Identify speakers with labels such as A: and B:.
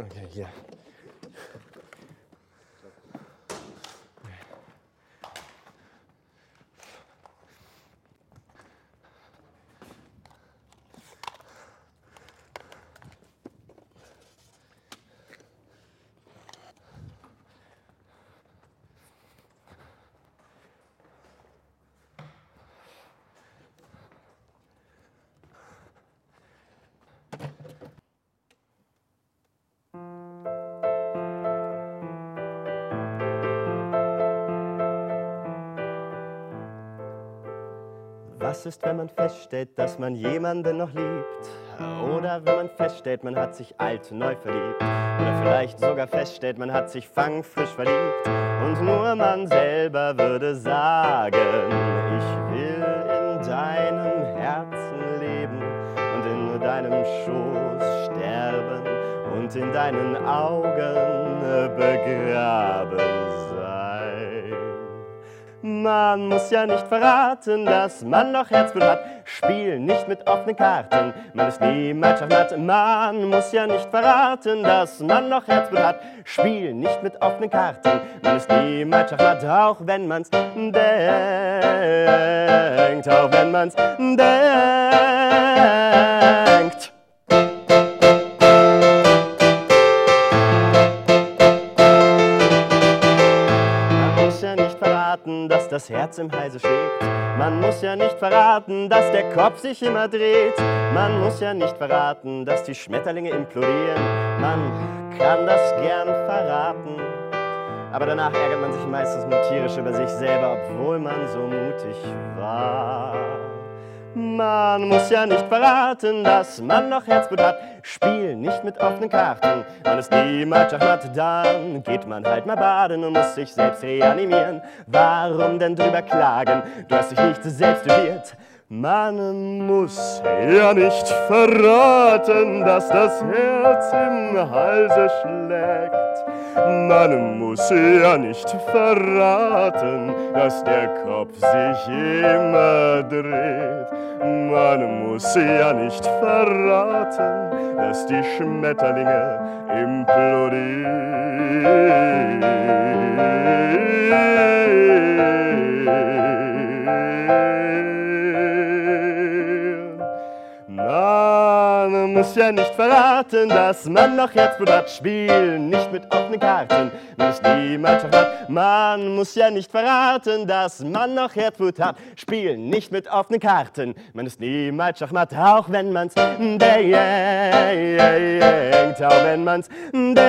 A: Okay, yeah. Was ist, wenn man feststellt, dass man jemanden noch liebt? Oder wenn man feststellt, man hat sich alt neu verliebt? Oder vielleicht sogar feststellt, man hat sich fangfrisch verliebt? Und nur man selber würde sagen, ich will in deinem Herzen leben und in deinem Schoß sterben und in deinen Augen begraben Man muss ja nicht verraten, dass man noch Herzblut hat. Spiel nicht mit offenen Karten, man ist niemals schachmatt. Man muss ja nicht verraten, dass man noch Herzblut hat. Spiel nicht mit offenen Karten, man ist niemals schachmatt. Auch wenn man's denkt, auch wenn man's denkt. Ja nicht verraten, dass das Herz im Halse schlägt. Man muss ja nicht verraten, dass der Kopf sich immer dreht. Man muss ja nicht verraten, dass die Schmetterlinge implodieren. Man kann das gern verraten. Aber danach ärgert man sich meistens nur tierisch über sich selber, obwohl man so mutig war. Man muss ja nicht verraten, dass man noch Herzblut hat. Spiel nicht mit offenen Karten, man ist niemals schachmatt. Dann geht man halt mal baden und muss sich selbst reanimieren. Warum denn drüber klagen? Du hast dich nicht selbst duelliert. Man muss ja nicht verraten, dass das Herz im Halse schlägt. Man muss ja nicht verraten, dass der Kopf sich immer dreht. Man muss ja nicht verraten, dass die Schmetterlinge implodieren. Muss ja nicht verraten, dass man noch Herzblut hat. Spiel nicht mit offenen Karten, man ist niemals schachmatt. Man muss ja nicht verraten, dass man noch Herzblut hat. Spiel nicht mit offenen Karten, man ist niemals schachmatt. Auch wenn man's denkt, auch wenn man's denkt.